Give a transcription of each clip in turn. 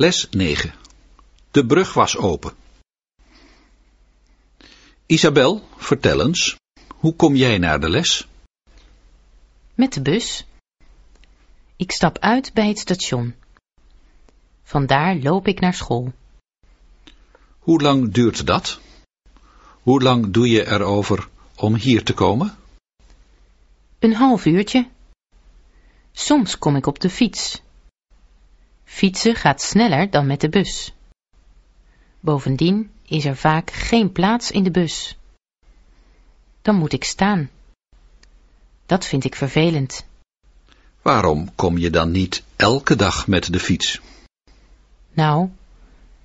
Les 9. De brug was open. Isabel, vertel eens, hoe kom jij naar de les? Met de bus. Ik stap uit bij het station. Vandaar loop ik naar school. Hoe lang duurt dat? Hoe lang doe je erover om hier te komen? Een half uurtje. Soms kom ik op de fiets. Fietsen gaat sneller dan met de bus. Bovendien is er vaak geen plaats in de bus. Dan moet ik staan. Dat vind ik vervelend. Waarom kom je dan niet elke dag met de fiets? Nou,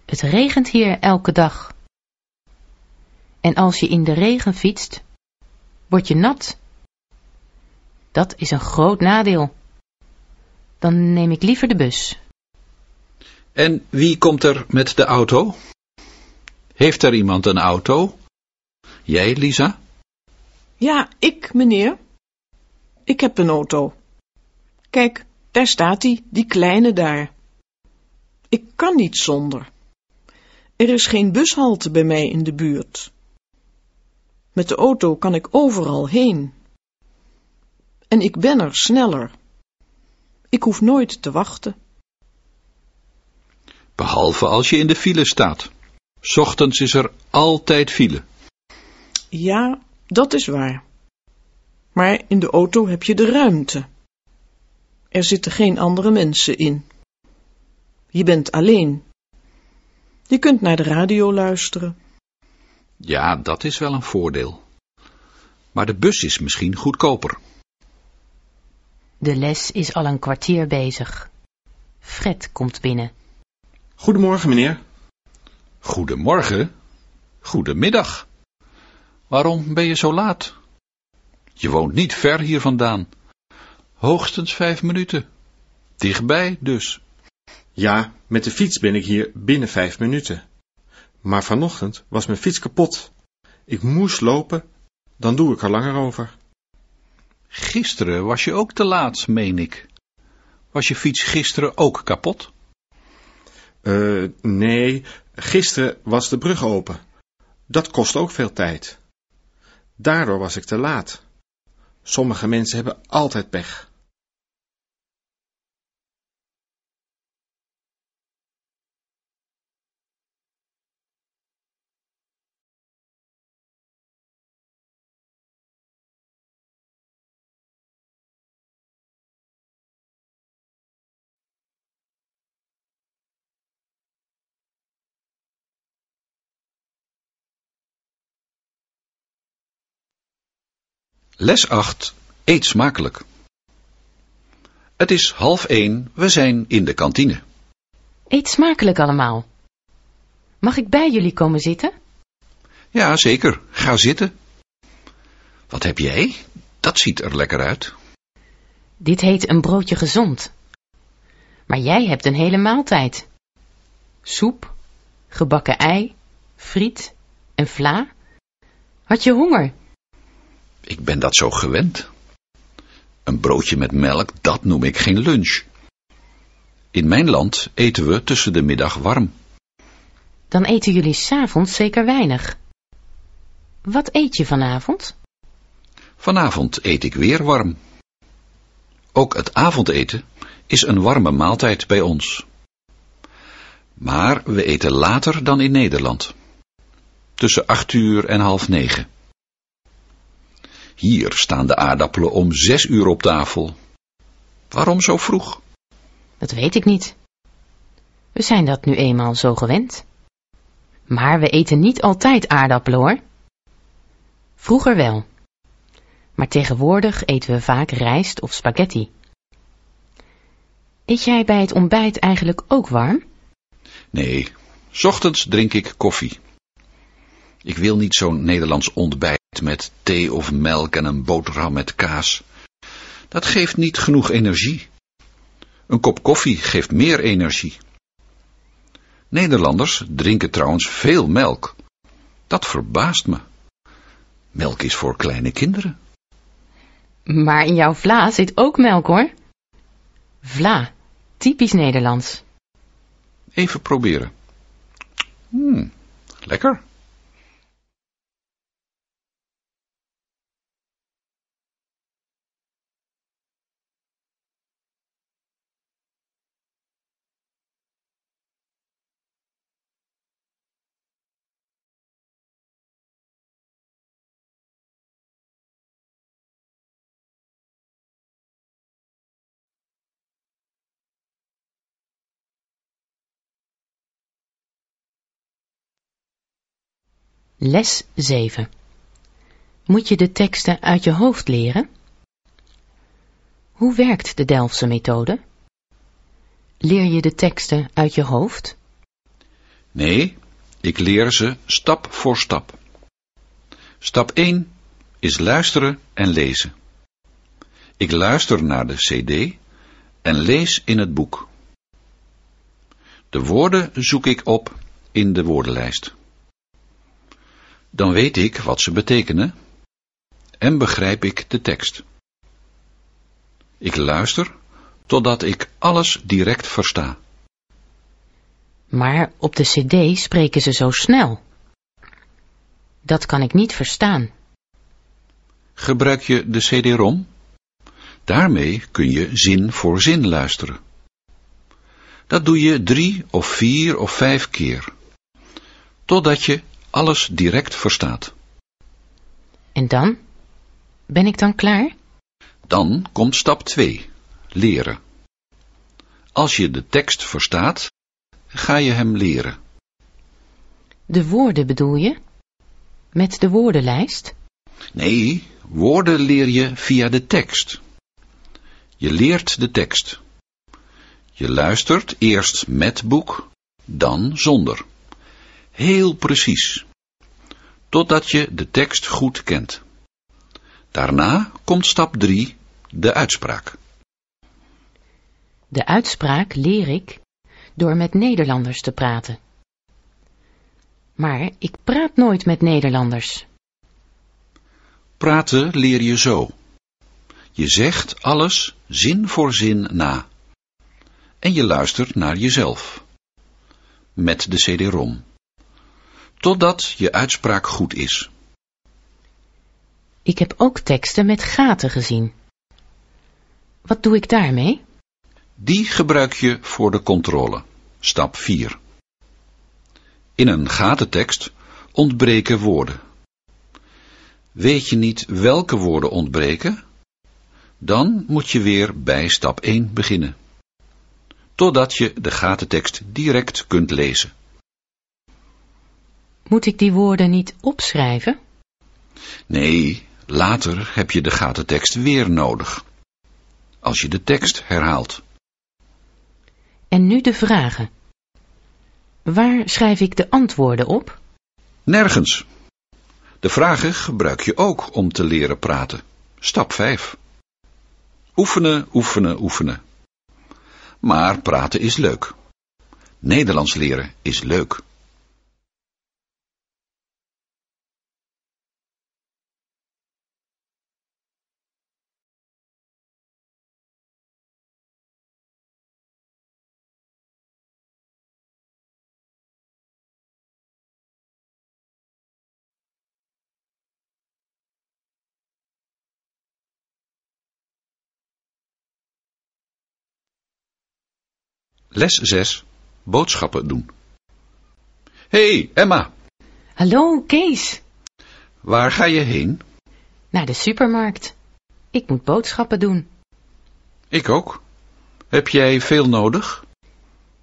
het regent hier elke dag. En als je in de regen fietst, word je nat. Dat is een groot nadeel. Dan neem ik liever de bus. En wie komt er met de auto? Heeft er iemand een auto? Jij, Lisa? Ja, ik, meneer. Ik heb een auto. Kijk, daar staat die, die kleine daar. Ik kan niet zonder. Er is geen bushalte bij mij in de buurt. Met de auto kan ik overal heen. En ik ben er sneller. Ik hoef nooit te wachten. Behalve als je in de file staat. 'S Ochtends is er altijd file. Ja, dat is waar. Maar in de auto heb je de ruimte. Er zitten geen andere mensen in. Je bent alleen. Je kunt naar de radio luisteren. Ja, dat is wel een voordeel. Maar de bus is misschien goedkoper. De les is al een kwartier bezig. Fred komt binnen. Goedemorgen, meneer. Goedemorgen. Goedemiddag. Waarom ben je zo laat? Je woont niet ver hier vandaan. Hoogstens vijf minuten. Dichtbij dus. Ja, met de fiets ben ik hier binnen vijf minuten. Maar vanochtend was mijn fiets kapot. Ik moest lopen, dan doe ik er langer over. Gisteren was je ook te laat, meen ik. Was je fiets gisteren ook kapot? Eh, nee, gisteren was de brug open. Dat kost ook veel tijd. Daardoor was ik te laat. Sommige mensen hebben altijd pech. Les 8. Eet smakelijk. Het is half één, we zijn in de kantine. Eet smakelijk allemaal. Mag ik bij jullie komen zitten? Ja, zeker. Ga zitten. Wat heb jij? Dat ziet er lekker uit. Dit heet een broodje gezond. Maar jij hebt een hele maaltijd. Soep, gebakken ei, friet en vla. Had je honger? Ik ben dat zo gewend. Een broodje met melk, dat noem ik geen lunch. In mijn land eten we tussen de middag warm. Dan eten jullie s'avonds zeker weinig. Wat eet je vanavond? Vanavond eet ik weer warm. Ook het avondeten is een warme maaltijd bij ons. Maar we eten later dan in Nederland. Tussen acht uur en half negen. Hier staan de aardappelen om zes uur op tafel. Waarom zo vroeg? Dat weet ik niet. We zijn dat nu eenmaal zo gewend. Maar we eten niet altijd aardappelen hoor. Vroeger wel. Maar tegenwoordig eten we vaak rijst of spaghetti. Eet jij bij het ontbijt eigenlijk ook warm? Nee, 's ochtends drink ik koffie. Ik wil niet zo'n Nederlands ontbijt met thee of melk en een boterham met kaas. Dat geeft niet genoeg energie. Een kop koffie geeft meer energie. Nederlanders drinken trouwens veel melk. Dat verbaast me. Melk is voor kleine kinderen. Maar in jouw vla zit ook melk hoor. Vla, typisch Nederlands. Even proberen. Hmm, lekker. Les 7. Moet je de teksten uit je hoofd leren? Hoe werkt de Delftse methode? Leer je de teksten uit je hoofd? Nee, ik leer ze stap voor stap. Stap 1 is luisteren en lezen. Ik luister naar de cd en lees in het boek. De woorden zoek ik op in de woordenlijst. Dan weet ik wat ze betekenen en begrijp ik de tekst. Ik luister totdat ik alles direct versta. Maar op de cd spreken ze zo snel. Dat kan ik niet verstaan. Gebruik je de CD-ROM? Daarmee kun je zin voor zin luisteren. Dat doe je drie of vier of vijf keer, totdat je alles direct verstaat. En dan? Ben ik dan klaar? Dan komt stap 2, leren. Als je de tekst verstaat, ga je hem leren. De woorden bedoel je? Met de woordenlijst? Nee, woorden leer je via de tekst. Je leert de tekst. Je luistert eerst met boek, dan zonder. Heel precies. Totdat je de tekst goed kent. Daarna komt stap 3, de uitspraak. De uitspraak leer ik door met Nederlanders te praten. Maar ik praat nooit met Nederlanders. Praten leer je zo. Je zegt alles zin voor zin na. En je luistert naar jezelf. Met de CD-ROM. Totdat je uitspraak goed is. Ik heb ook teksten met gaten gezien. Wat doe ik daarmee? Die gebruik je voor de controle. Stap 4. In een gatentekst ontbreken woorden. Weet je niet welke woorden ontbreken? Dan moet je weer bij stap 1 beginnen. Totdat je de gatentekst direct kunt lezen. Moet ik die woorden niet opschrijven? Nee, later heb je de gatentekst weer nodig. Als je de tekst herhaalt. En nu de vragen. Waar schrijf ik de antwoorden op? Nergens. De vragen gebruik je ook om te leren praten. Stap 5. Oefenen, oefenen, oefenen. Maar praten is leuk. Nederlands leren is leuk. Les 6. Boodschappen doen. hey, Emma. Hallo, Kees. Waar ga je heen? Naar de supermarkt. Ik moet boodschappen doen. Ik ook. Heb jij veel nodig?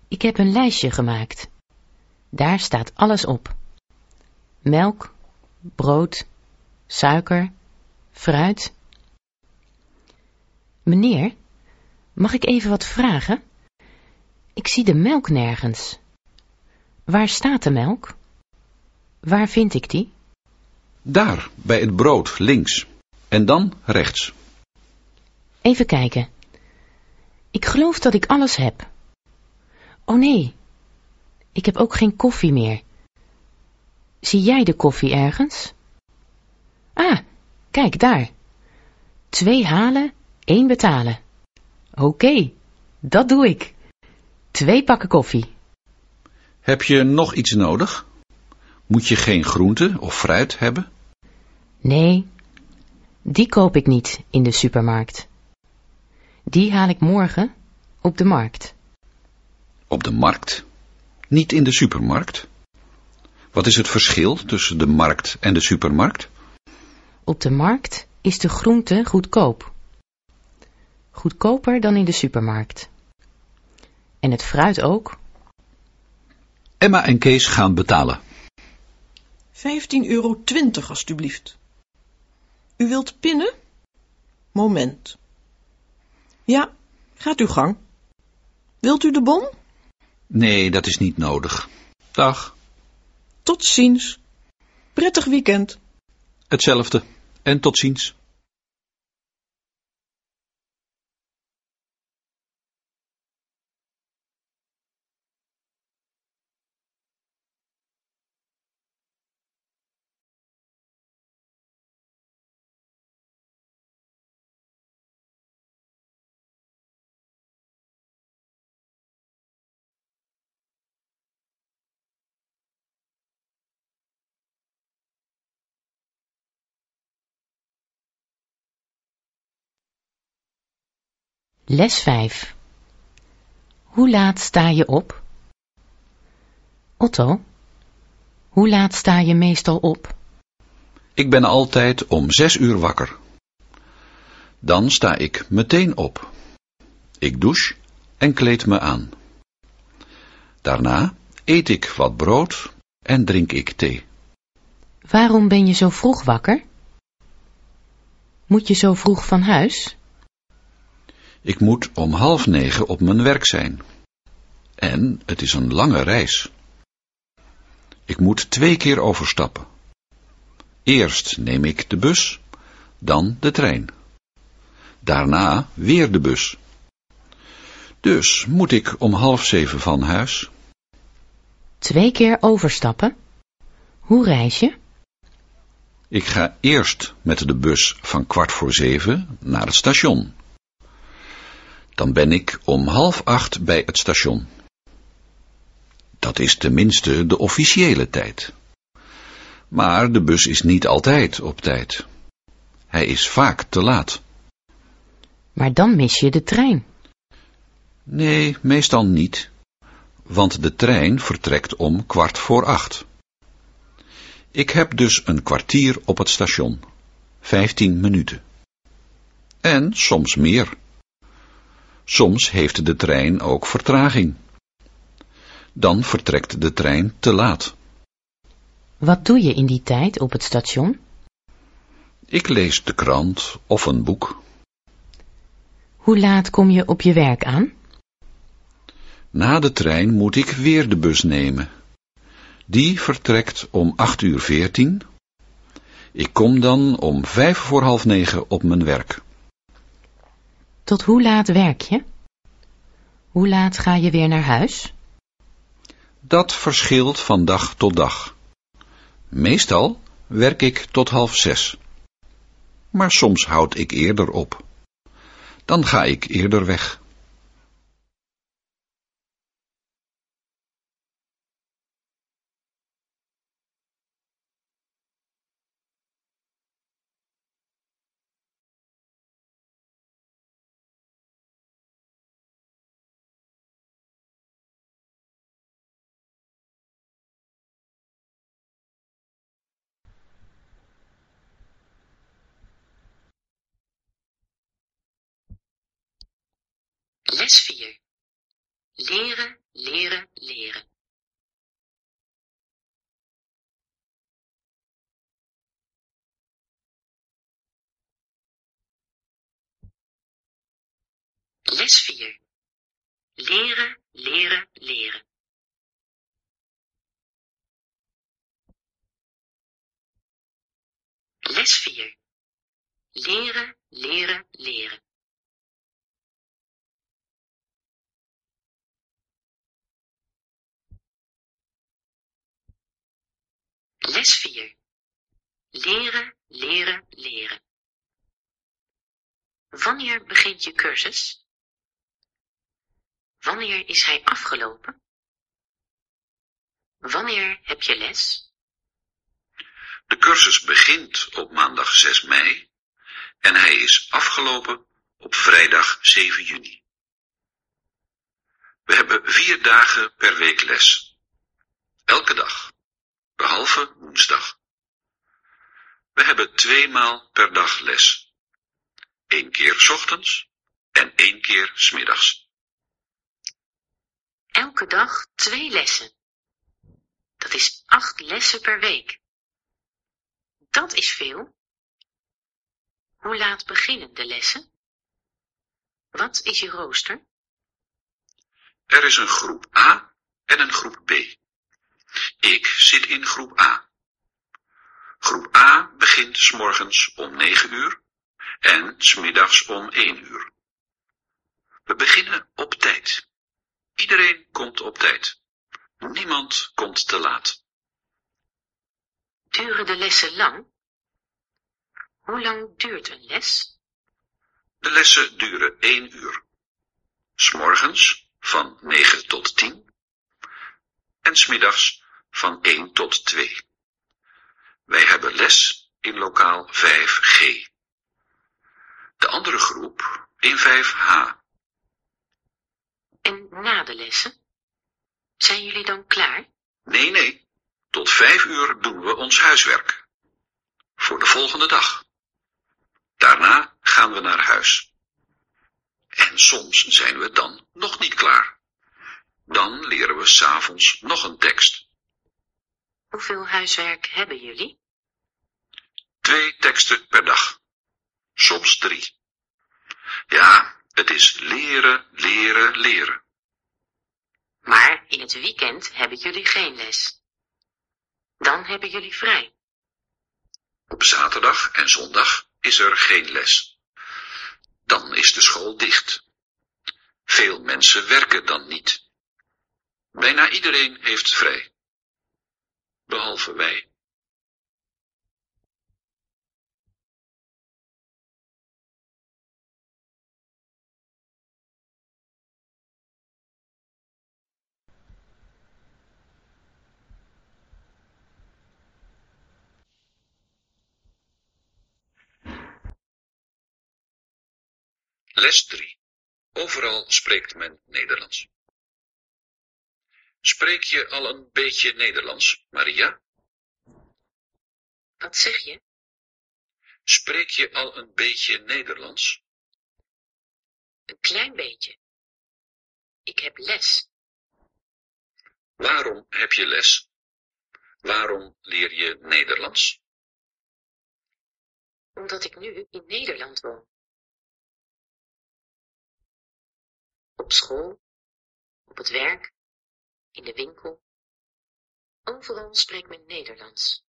Ik heb een lijstje gemaakt. Daar staat alles op. Melk, brood, suiker, fruit. Meneer, mag ik even wat vragen? Ik zie de melk nergens. Waar staat de melk? Waar vind ik die? Daar, bij het brood, links. En dan rechts. Even kijken. Ik geloof dat ik alles heb. Oh nee, ik heb ook geen koffie meer. Zie jij de koffie ergens? Ah, kijk daar. Twee halen, één betalen. Oké, dat doe ik. Twee pakken koffie. Heb je nog iets nodig? Moet je geen groente of fruit hebben? Nee, die koop ik niet in de supermarkt. Die haal ik morgen op de markt. Op de markt? Niet in de supermarkt? Wat is het verschil tussen de markt en de supermarkt? Op de markt is de groente goedkoop. Goedkoper dan in de supermarkt. En het fruit ook. Emma en Kees gaan betalen. 15,20 euro alstublieft. U wilt pinnen? Moment. Ja, gaat uw gang. Wilt u de bon? Nee, dat is niet nodig. Dag. Tot ziens. Prettig weekend. Hetzelfde. En tot ziens. Les 5. Hoe laat sta je op? Otto, hoe laat sta je meestal op? Ik ben altijd om zes uur wakker. Dan sta ik meteen op. Ik douche en kleed me aan. Daarna eet ik wat brood en drink ik thee. Waarom ben je zo vroeg wakker? Moet je zo vroeg van huis? Ik moet om half negen op mijn werk zijn. En het is een lange reis. Ik moet twee keer overstappen. Eerst neem ik de bus, dan de trein. Daarna weer de bus. Dus moet ik om half zeven van huis. Twee keer overstappen? Hoe reis je? Ik ga eerst met de bus van kwart voor zeven naar het station. Dan ben ik om half acht bij het station. Dat is tenminste de officiële tijd. Maar de bus is niet altijd op tijd. Hij is vaak te laat. Maar dan mis je de trein. Nee, meestal niet, want de trein vertrekt om kwart voor acht. Ik heb dus een kwartier op het station, vijftien minuten. En soms meer. Soms heeft de trein ook vertraging. Dan vertrekt de trein te laat. Wat doe je in die tijd op het station? Ik lees de krant of een boek. Hoe laat kom je op je werk aan? Na de trein moet ik weer de bus nemen. Die vertrekt om acht uur veertien. Ik kom dan om vijf voor half negen op mijn werk. Tot hoe laat werk je? Hoe laat ga je weer naar huis? Dat verschilt van dag tot dag. Meestal werk ik tot half zes. Maar soms houd ik eerder op. Dan ga ik eerder weg. Les 4. Leren, leren, leren. Les 4. Leren, leren, leren. Les 4. Leren, leren, leren. Les 4. Leren, leren, leren. Wanneer begint je cursus? Wanneer is hij afgelopen? Wanneer heb je les? De cursus begint op maandag 6 mei en hij is afgelopen op vrijdag 7 juni. We hebben vier dagen per week les. Elke dag, behalve woensdag. We hebben twee maal per dag les. Eén keer 's ochtends en één keer 's middags. Elke dag twee lessen. Dat is acht lessen per week. Dat is veel. Hoe laat beginnen de lessen? Wat is je rooster? Er is een groep A en een groep B. Ik zit in groep A. Groep A begint 's morgens om 9 uur en 's middags om 1 uur. We beginnen op tijd. Iedereen komt op tijd. Niemand komt te laat. Duren de lessen lang? Hoe lang duurt een les? De lessen duren 1 uur. 's morgens van 9 tot 10 en 's middags van 1 tot 2. Wij hebben les in lokaal 5G. De andere groep in 5H. En na de lessen? Zijn jullie dan klaar? Nee, nee. Tot 5 uur doen we ons huiswerk. Voor de volgende dag. Daarna gaan we naar huis. En soms zijn we dan nog niet klaar. Dan leren we s'avonds nog een tekst. Hoeveel huiswerk hebben jullie? Twee teksten per dag. Soms drie. Ja, het is leren, leren, leren. Maar in het weekend hebben jullie geen les. Dan hebben jullie vrij. Op zaterdag en zondag is er geen les. Dan is de school dicht. Veel mensen werken dan niet. Bijna iedereen heeft vrij. Behalve wij. Les 3. Overal spreekt men Nederlands. Spreek je al een beetje Nederlands, Maria? Wat zeg je? Spreek je al een beetje Nederlands? Een klein beetje. Ik heb les. Waarom heb je les? Waarom leer je Nederlands? Omdat ik nu in Nederland woon. Op school, op het werk, in de winkel. Overal spreekt men Nederlands.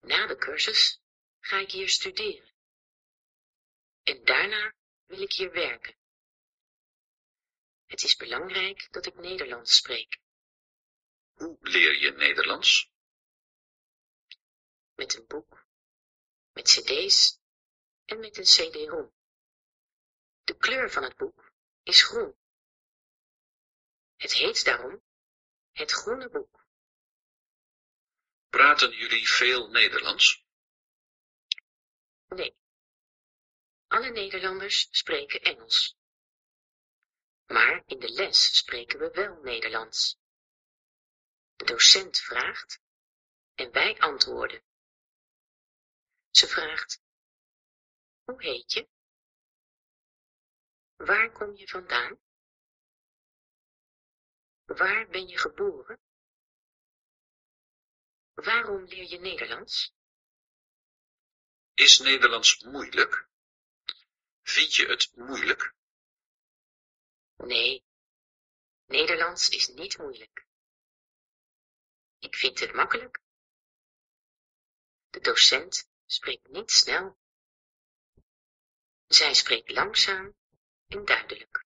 Na de cursus ga ik hier studeren. En daarna wil ik hier werken. Het is belangrijk dat ik Nederlands spreek. Hoe leer je Nederlands? Met een boek, met cd's en met een cd-rom. De kleur van het boek is groen. Het heet daarom het groene boek. Praten jullie veel Nederlands? Nee. Alle Nederlanders spreken Engels. Maar in de les spreken we wel Nederlands. De docent vraagt en wij antwoorden. Ze vraagt, hoe heet je? Waar kom je vandaan? Waar ben je geboren? Waarom leer je Nederlands? Is Nederlands moeilijk? Vind je het moeilijk? Nee, Nederlands is niet moeilijk. Ik vind het makkelijk. De docent spreekt niet snel. Zij spreekt langzaam en duidelijk.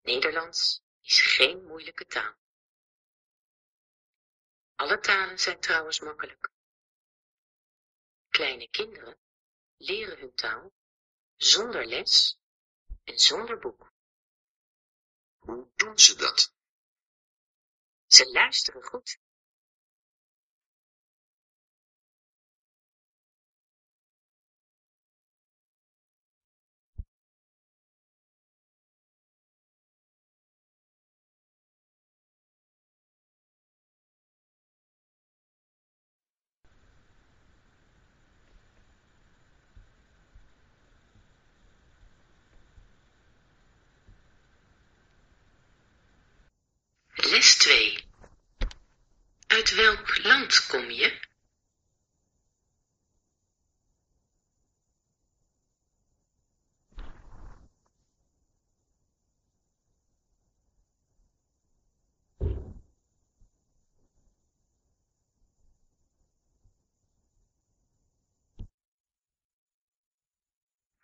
Nederlands is geen moeilijke taal. Alle talen zijn trouwens makkelijk. Kleine kinderen leren hun taal zonder les en zonder boek. Hoe doen ze dat? Ze luisteren goed. Les 2. Uit welk land kom je?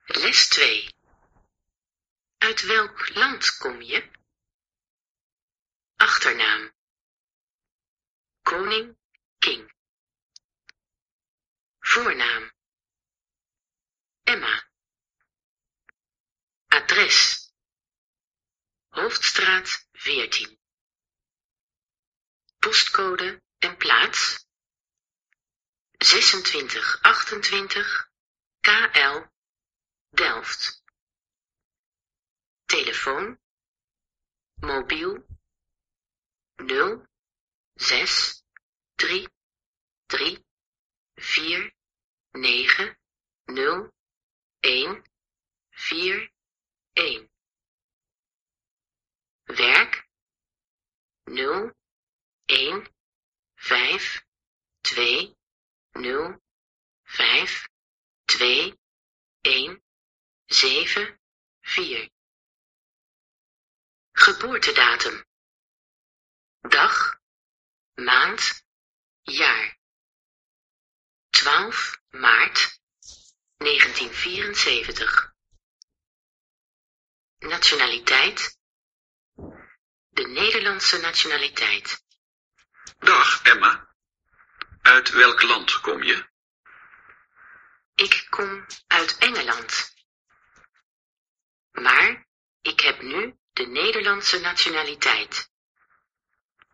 Les 2. Uit welk land kom je? Achternaam. Koning, King. Voornaam. Emma. Adres. Hoofdstraat 14. Postcode en plaats. 2628 KL Delft. Telefoon. Mobiel 0, 6, 3, 3, 4, 9, 0, 1, 4, 1. Werk 0, 1, 5, 2, 0, 5, 2, 1, 7, 4. Geboortedatum dag, maand, jaar. 12 maart 1974. Nationaliteit. De Nederlandse nationaliteit. Dag, Emma. Uit welk land kom je? Ik kom uit Engeland. Maar ik heb nu de Nederlandse nationaliteit.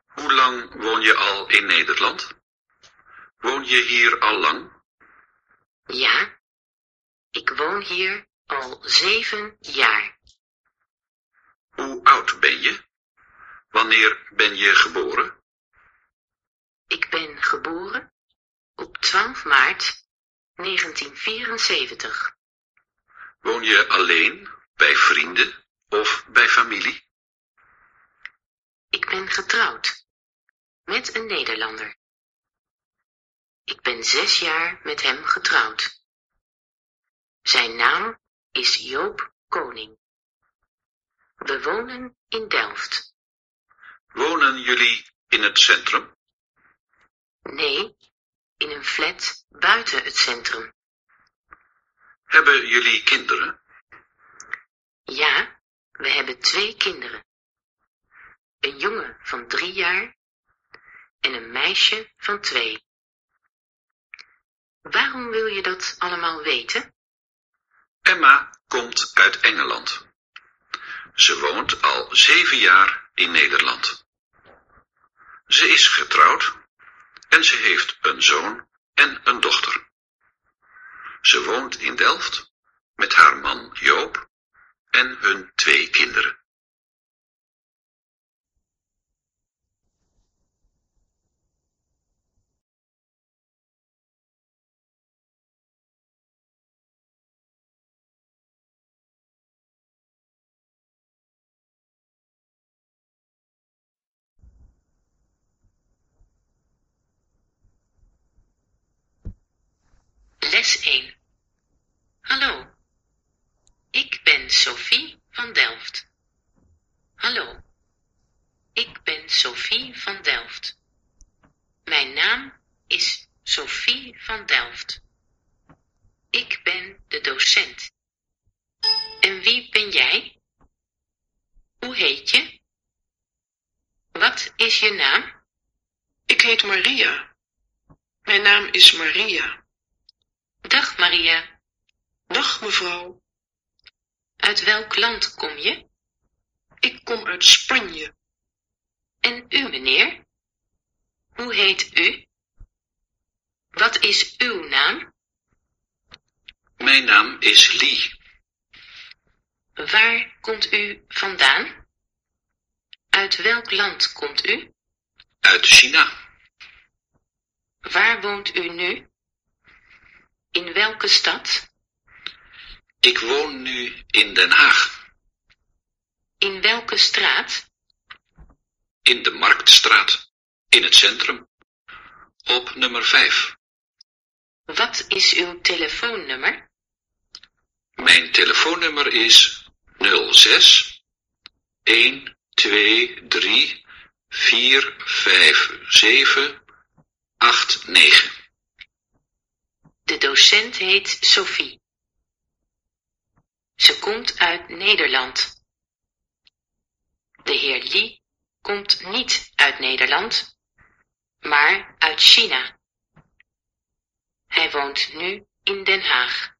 Hoe lang woon je al in Nederland? Woon je hier al lang? Ja, ik woon hier al zeven jaar. Hoe oud ben je? Wanneer ben je geboren? Ik ben geboren op 12 maart 1974. Woon je alleen, bij vrienden of bij familie? Ik ben getrouwd met een Nederlander. Ik ben zes jaar met hem getrouwd. Zijn naam is Joop Koning. We wonen in Delft. Wonen jullie in het centrum? Nee, in een flat buiten het centrum. Hebben jullie kinderen? Ja, we hebben twee kinderen. Een jongen van drie jaar en een meisje van twee. Waarom wil je dat allemaal weten? Emma komt uit Engeland. Ze woont al zeven jaar in Nederland. Ze is getrouwd en ze heeft een zoon en een dochter. Ze woont in Delft met haar man Joop en hun twee kinderen. Les 1. Hallo. Ik ben Sophie van Delft. Hallo. Ik ben Sophie van Delft. Mijn naam is Sophie van Delft. Ik ben de docent. En wie ben jij? Hoe heet je? Wat is je naam? Ik heet Maria. Mijn naam is Maria. Dag Maria. Dag mevrouw. Uit welk land kom je? Ik kom uit Spanje. En u, meneer? Hoe heet u? Wat is uw naam? Mijn naam is Lee. Waar komt u vandaan? Uit welk land komt u? Uit China. Waar woont u nu? In welke stad? Ik woon nu in Den Haag. In welke straat? In de Marktstraat. In het centrum. Op nummer 5. Wat is uw telefoonnummer? Mijn telefoonnummer is 06 1 2 3 4 5 7 8 9. De docent heet Sophie. Ze komt uit Nederland. De heer Lee komt niet uit Nederland, maar uit China. Hij woont nu in Den Haag.